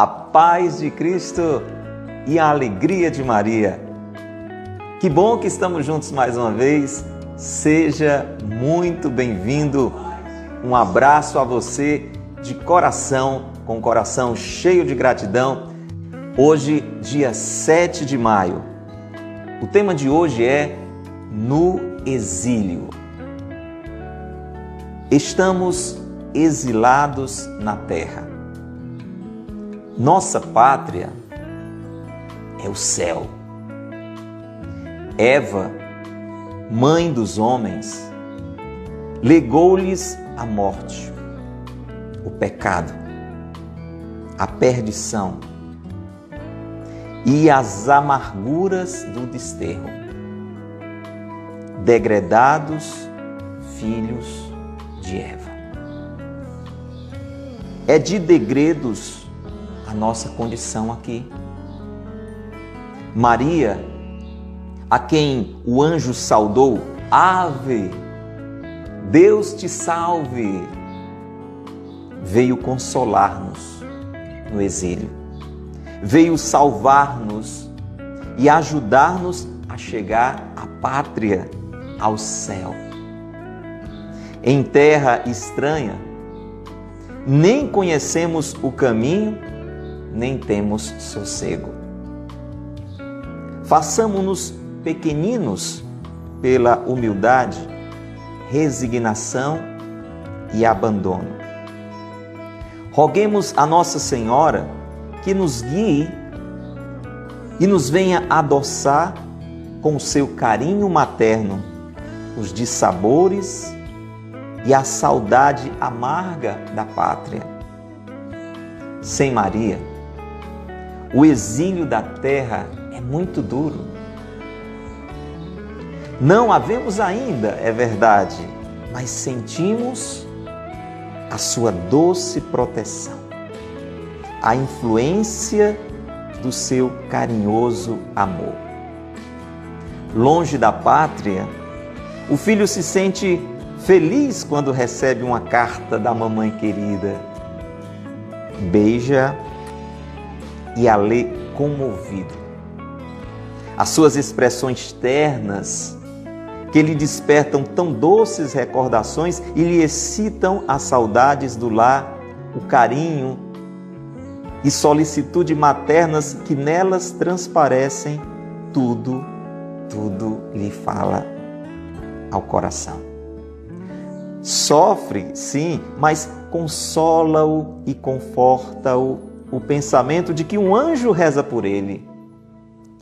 a paz de Cristo e a alegria de Maria. Que bom que estamos juntos mais uma vez. Seja muito bem-vindo. Um abraço a você de coração, com coração cheio de gratidão. Hoje, dia 7 de maio. O tema de hoje é No Exílio. Estamos exilados na terra. Nossa pátria é o céu. Eva, mãe dos homens, legou-lhes a morte, o pecado, a perdição e as amarguras do desterro. Degredados filhos de Eva. É de degredos a nossa condição aqui. Maria, a quem o anjo saudou, Ave, Deus te salve, veio consolar-nos no exílio, veio salvar-nos e ajudar-nos a chegar à pátria, ao céu. Em terra estranha, nem conhecemos o caminho, nem temos sossego. Façamos-nos pequeninos pela humildade, resignação e abandono. Roguemos a Nossa Senhora que nos guie e nos venha adoçar com seu carinho materno os dissabores e a saudade amarga da pátria. Sem Maria, o exílio da terra é muito duro. Não havemos ainda, é verdade, mas sentimos a sua doce proteção, a influência do seu carinhoso amor. Longe da pátria, o filho se sente feliz quando recebe uma carta da mamãe querida. Beija e a lê comovido as suas expressões ternas, que lhe despertam tão doces recordações e lhe excitam as saudades do lar, o carinho e solicitude maternas que nelas transparecem, tudo, tudo lhe fala ao coração. Sofre, sim, mas consola-o e conforta-o o pensamento de que um anjo reza por ele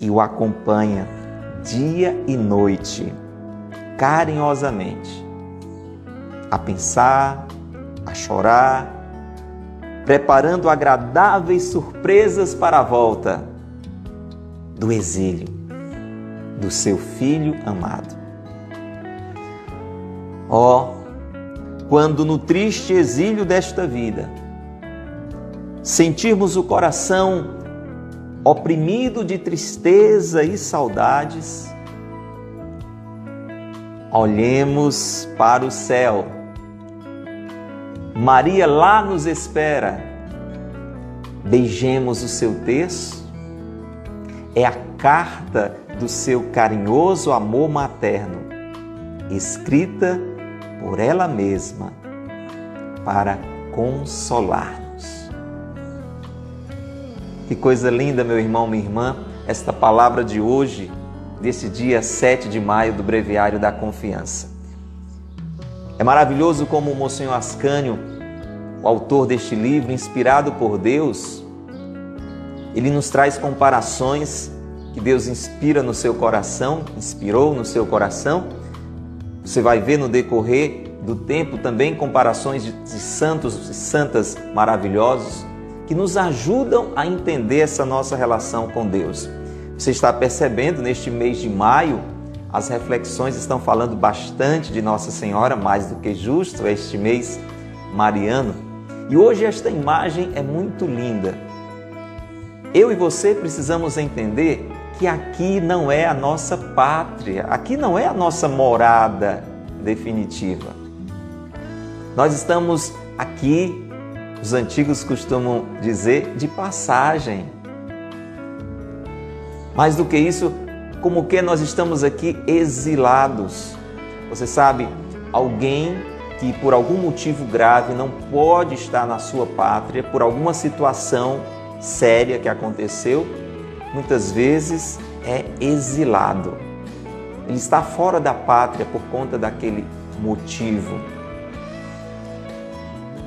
e o acompanha dia e noite, carinhosamente, a pensar, a chorar, preparando agradáveis surpresas para a volta do exílio do seu filho amado. Ó, oh, quando no triste exílio desta vida sentirmos o coração oprimido de tristeza e saudades, olhemos para o céu. Maria lá nos espera. Beijemos o seu texto. É a carta do seu carinhoso amor materno, escrita por ela mesma para consolar. Que coisa linda, meu irmão, minha irmã, esta palavra de hoje, desse dia 7 de maio do Breviário da Confiança. É maravilhoso como o Monsenhor Ascânio, o autor deste livro, inspirado por Deus, ele nos traz comparações que Deus inspira no seu coração, inspirou no seu coração. Você vai ver no decorrer do tempo também comparações de, santos e santas maravilhosos que nos ajudam a entender essa nossa relação com Deus. Você está percebendo neste mês de maio, as reflexões estão falando bastante de Nossa Senhora, mais do que justo este mês mariano. E hoje esta imagem é muito linda. Eu e você precisamos entender que aqui não é a nossa pátria, aqui não é a nossa morada definitiva. Nós estamos aqui Os antigos costumam dizer de passagem. Mais do que isso, como que nós estamos aqui exilados. Você sabe, alguém que por algum motivo grave não pode estar na sua pátria, por alguma situação séria que aconteceu, muitas vezes é exilado. Ele está fora da pátria por conta daquele motivo.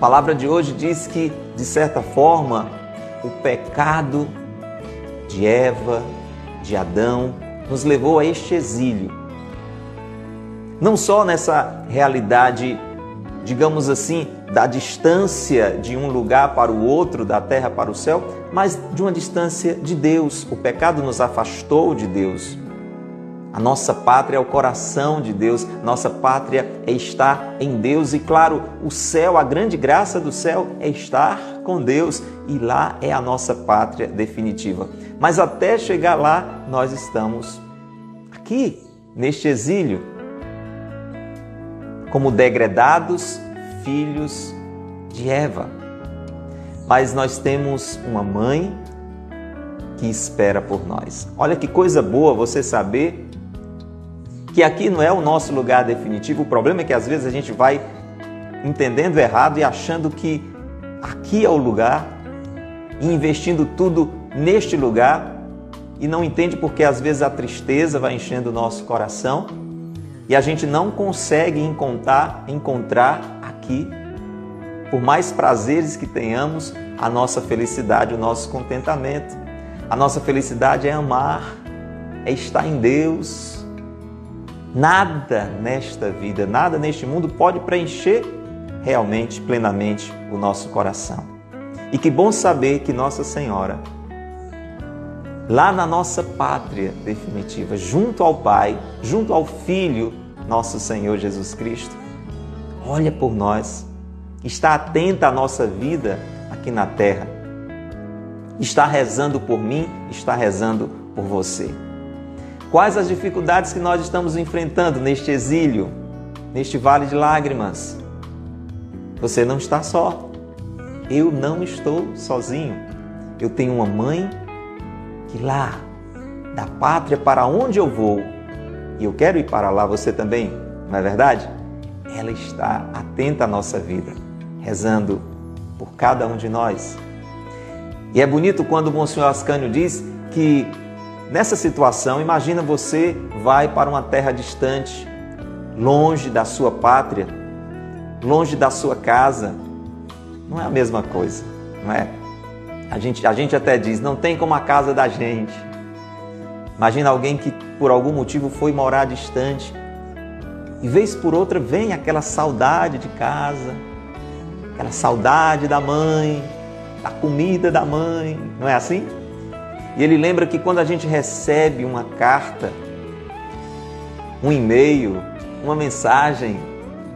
A palavra de hoje diz que, de certa forma, o pecado de Eva, de Adão, nos levou a este exílio. Não só nessa realidade, digamos assim, da distância de um lugar para o outro, da terra para o céu, mas de uma distância de Deus. O pecado nos afastou de Deus. A nossa pátria é o coração de Deus, nossa pátria é estar em Deus e, claro, o céu, a grande graça do céu é estar com Deus e lá é a nossa pátria definitiva. Mas até chegar lá, nós estamos aqui, neste exílio, como degredados filhos de Eva. Mas nós temos uma mãe que espera por nós. Olha que coisa boa você saber que aqui não é o nosso lugar definitivo. O problema é que às vezes a gente vai entendendo errado e achando que aqui é o lugar e investindo tudo neste lugar e não entende porque às vezes a tristeza vai enchendo o nosso coração e a gente não consegue encontrar, encontrar aqui, por mais prazeres que tenhamos, a nossa felicidade, o nosso contentamento. A nossa felicidade é amar, é estar em Deus, Nada nesta vida, nada neste mundo pode preencher realmente, plenamente o nosso coração. E que bom saber que Nossa Senhora, lá na nossa pátria definitiva, junto ao Pai, junto ao Filho, nosso Senhor Jesus Cristo, olha por nós, está atenta à nossa vida aqui na terra, está rezando por mim, está rezando por você. Quais as dificuldades que nós estamos enfrentando neste exílio, neste vale de lágrimas? Você não está só. Eu não estou sozinho. Eu tenho uma mãe que lá, da pátria para onde eu vou, e eu quero ir para lá, você também, não é verdade? Ela está atenta à nossa vida, rezando por cada um de nós. E é bonito quando o Monsenhor Ascânio diz que Nessa situação, imagina você vai para uma terra distante, longe da sua pátria, longe da sua casa. Não é a mesma coisa, não é? A gente, a gente até diz, não tem como a casa da gente. Imagina alguém que por algum motivo foi morar distante e vez por outra vem aquela saudade de casa, aquela saudade da mãe, da comida da mãe, não é assim? E ele lembra que quando a gente recebe uma carta, um e-mail, uma mensagem,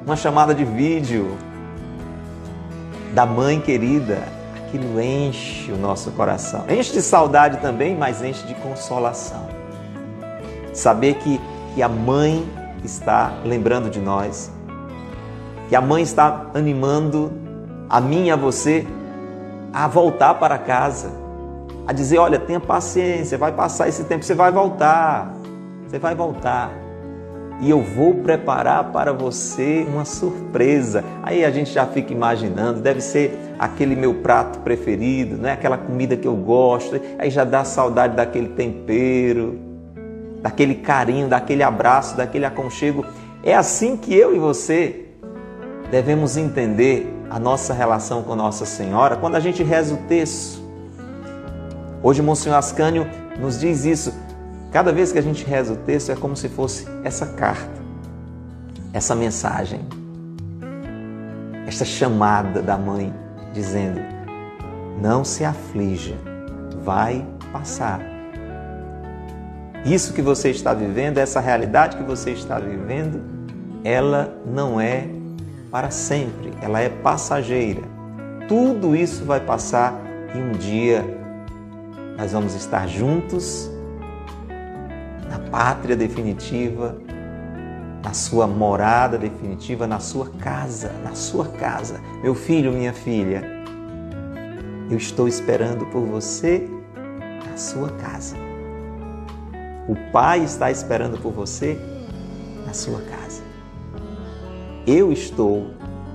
uma chamada de vídeo da mãe querida, aquilo enche o nosso coração. Enche de saudade também, mas enche de consolação. Saber que, que a mãe está lembrando de nós, que a mãe está animando a mim e a você a voltar para casa a dizer: olha, tenha paciência, vai passar esse tempo, você vai voltar, você vai voltar. E eu vou preparar para você uma surpresa. Aí a gente já fica imaginando, deve ser aquele meu prato preferido, né? aquela comida que eu gosto. Aí já dá saudade daquele tempero, daquele carinho, daquele abraço, daquele aconchego. É assim que eu e você devemos entender a nossa relação com Nossa Senhora quando a gente reza o texto Hoje, Monsenhor Ascânio nos diz isso. Cada vez que a gente reza o texto, é como se fosse essa carta, essa mensagem, esta chamada da mãe dizendo: Não se aflija, vai passar. Isso que você está vivendo, essa realidade que você está vivendo, ela não é para sempre, ela é passageira. Tudo isso vai passar e um dia nós vamos estar juntos na pátria definitiva, na sua morada definitiva, na sua casa, na sua casa. Meu filho, minha filha, Eu estou esperando por você na sua casa. O Pai está esperando por você na sua casa. Eu estou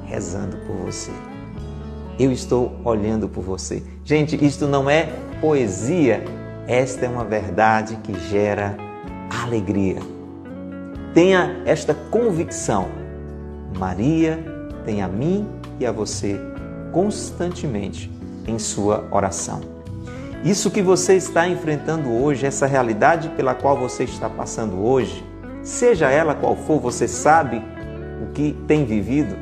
rezando por você. Eu estou olhando por você. Gente, isto não é poesia, esta é uma verdade que gera alegria. Tenha esta convicção. Maria tem a mim e a você constantemente em sua oração. Isso que você está enfrentando hoje, essa realidade pela qual você está passando hoje, seja ela qual for, você sabe o que tem vivido,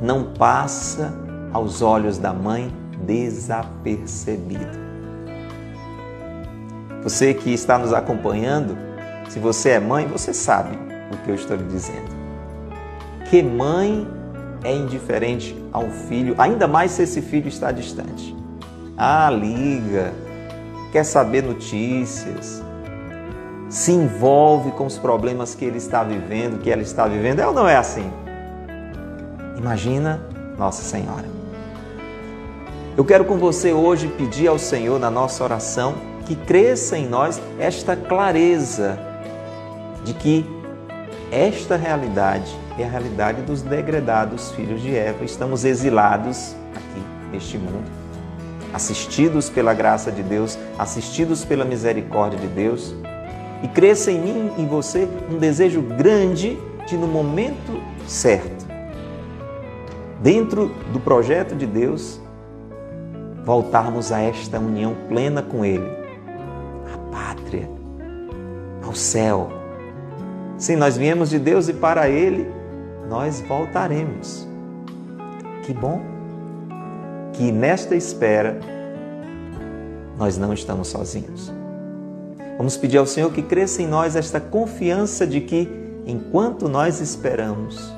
não passa aos olhos da mãe desapercebido. Você que está nos acompanhando, se você é mãe, você sabe o que eu estou lhe dizendo. Que mãe é indiferente ao filho, ainda mais se esse filho está distante. Ah, liga, quer saber notícias, se envolve com os problemas que ele está vivendo, que ela está vivendo. É ou não é assim? Imagina Nossa Senhora. Eu quero com você hoje pedir ao Senhor na nossa oração que cresça em nós esta clareza de que esta realidade é a realidade dos degredados filhos de Eva. Estamos exilados aqui neste mundo assistidos pela graça de Deus, assistidos pela misericórdia de Deus, e cresça em mim e você um desejo grande de, no momento certo, dentro do projeto de Deus, voltarmos a esta união plena com Ele, a pátria, ao céu. Sim, nós viemos de Deus e para Ele nós voltaremos. Que bom! que nesta espera nós não estamos sozinhos. Vamos pedir ao Senhor que cresça em nós esta confiança de que, enquanto nós esperamos,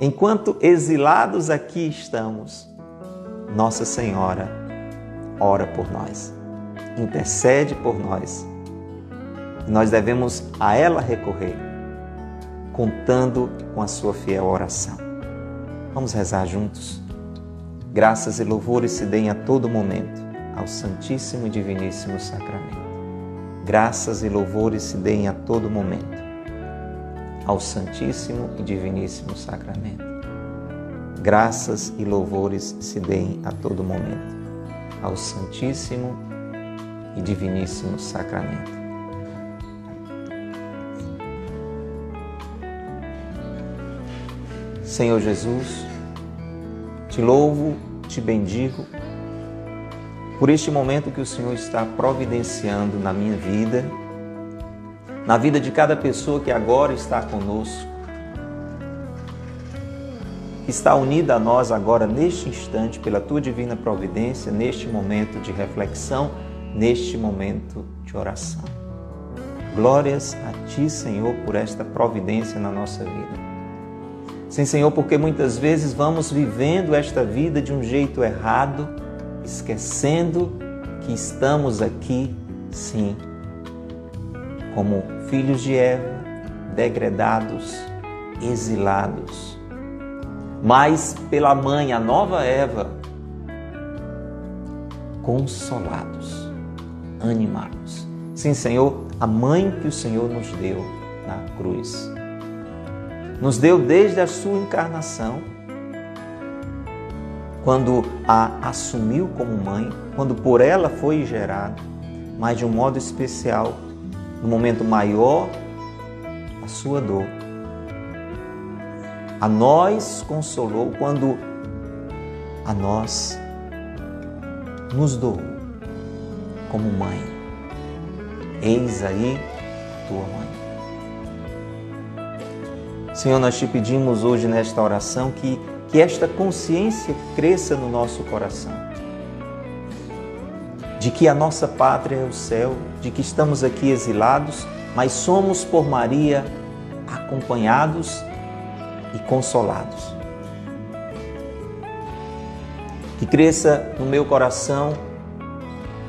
enquanto exilados aqui estamos, Nossa Senhora ora por nós, intercede por nós. Nós devemos a ela recorrer, contando com a sua fiel oração. Vamos rezar juntos? Graças e louvores se deem a todo momento ao Santíssimo e Diviníssimo Sacramento. Graças e louvores se deem a todo momento ao Santíssimo e Diviníssimo Sacramento. Graças e louvores se deem a todo momento ao Santíssimo e Diviníssimo Sacramento. Senhor Jesus, te louvo, te bendigo por este momento que o Senhor está providenciando na minha vida, na vida de cada pessoa que agora está conosco, que está unida a nós agora neste instante pela tua divina providência, neste momento de reflexão, neste momento de oração. Glórias a ti, Senhor, por esta providência na nossa vida. Sim, Senhor, porque muitas vezes vamos vivendo esta vida de um jeito errado, esquecendo que estamos aqui, sim, como filhos de Eva, degredados, exilados. Mas pela mãe, a nova Eva, consolados, animados. Sim, Senhor, a mãe que o Senhor nos deu na cruz nos deu desde a sua encarnação, quando a assumiu como mãe, quando por ela foi gerado, mas de um modo especial, no momento maior, a sua dor. A nós consolou quando a nós nos doou como mãe. Eis aí tua mãe. Senhor, nós te pedimos hoje nesta oração que, que esta consciência cresça no nosso coração. De que a nossa pátria é o céu, de que estamos aqui exilados, mas somos por Maria acompanhados e consolados. Que cresça no meu coração,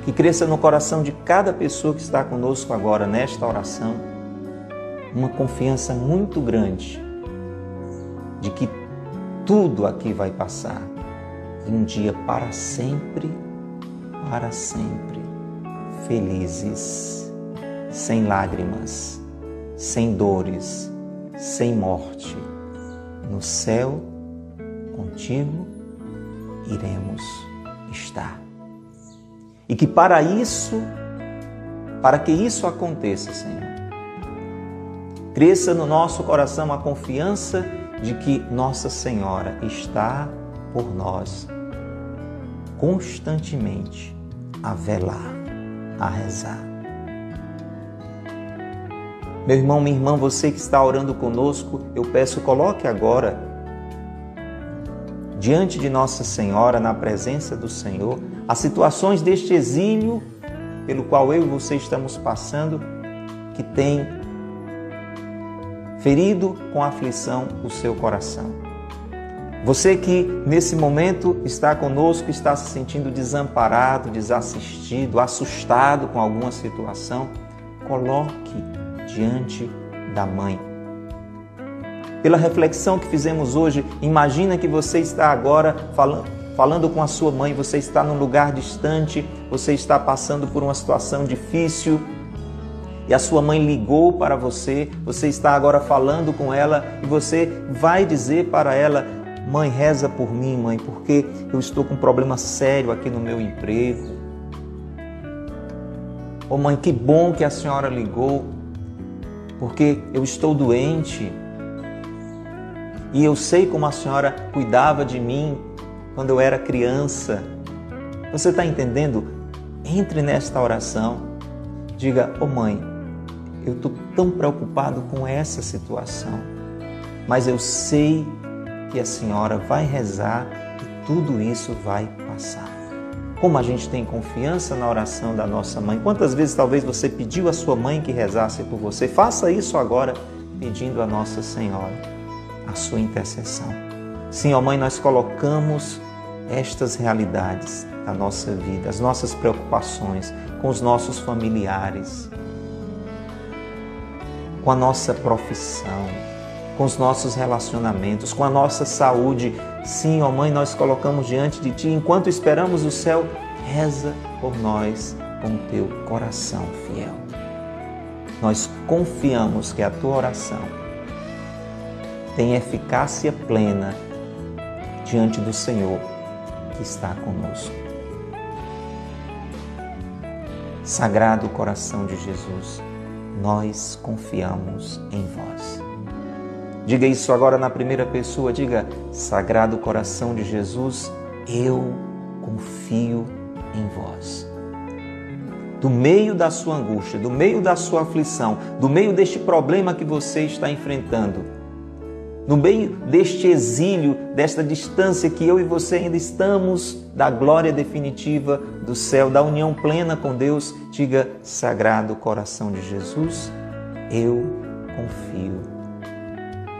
que cresça no coração de cada pessoa que está conosco agora nesta oração uma confiança muito grande de que tudo aqui vai passar e um dia para sempre, para sempre felizes, sem lágrimas, sem dores, sem morte. No céu, contigo, iremos estar. E que para isso, para que isso aconteça, Senhor, cresça no nosso coração a confiança de que Nossa Senhora está por nós constantemente a velar, a rezar. Meu irmão, minha irmã, você que está orando conosco, eu peço, coloque agora diante de Nossa Senhora, na presença do Senhor, as situações deste exílio pelo qual eu e você estamos passando, que tem ferido com aflição o seu coração. Você que nesse momento está conosco, está se sentindo desamparado, desassistido, assustado com alguma situação, coloque diante da mãe. Pela reflexão que fizemos hoje, imagina que você está agora falando, falando com a sua mãe, você está num lugar distante, você está passando por uma situação difícil, e a sua mãe ligou para você, você está agora falando com ela e você vai dizer para ela: Mãe, reza por mim, mãe, porque eu estou com um problema sério aqui no meu emprego. Ô oh, mãe, que bom que a senhora ligou, porque eu estou doente. E eu sei como a senhora cuidava de mim quando eu era criança. Você está entendendo? Entre nesta oração. Diga, ô oh, mãe, eu estou tão preocupado com essa situação, mas eu sei que a senhora vai rezar e tudo isso vai passar. Como a gente tem confiança na oração da nossa mãe. Quantas vezes talvez você pediu à sua mãe que rezasse por você? Faça isso agora, pedindo a Nossa Senhora a sua intercessão. Sim, ó mãe, nós colocamos estas realidades da nossa vida, as nossas preocupações com os nossos familiares, com a nossa profissão, com os nossos relacionamentos, com a nossa saúde. Sim, ó Mãe, nós colocamos diante de Ti, enquanto esperamos o céu, reza por nós com teu coração fiel. Nós confiamos que a tua oração tem eficácia plena diante do Senhor que está conosco. Sagrado coração de Jesus, nós confiamos em vós. Diga isso agora na primeira pessoa. Diga, Sagrado Coração de Jesus, eu confio em vós. Do meio da sua angústia, do meio da sua aflição, do meio deste problema que você está enfrentando, no meio deste exílio, desta distância que eu e você ainda estamos da glória definitiva do céu, da união plena com Deus, diga: Sagrado Coração de Jesus, eu confio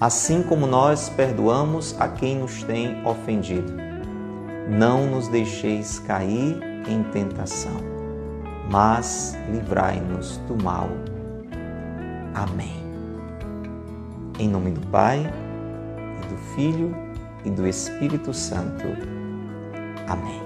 assim como nós perdoamos a quem nos tem ofendido. Não nos deixeis cair em tentação, mas livrai-nos do mal. Amém. Em nome do Pai, e do Filho e do Espírito Santo. Amém.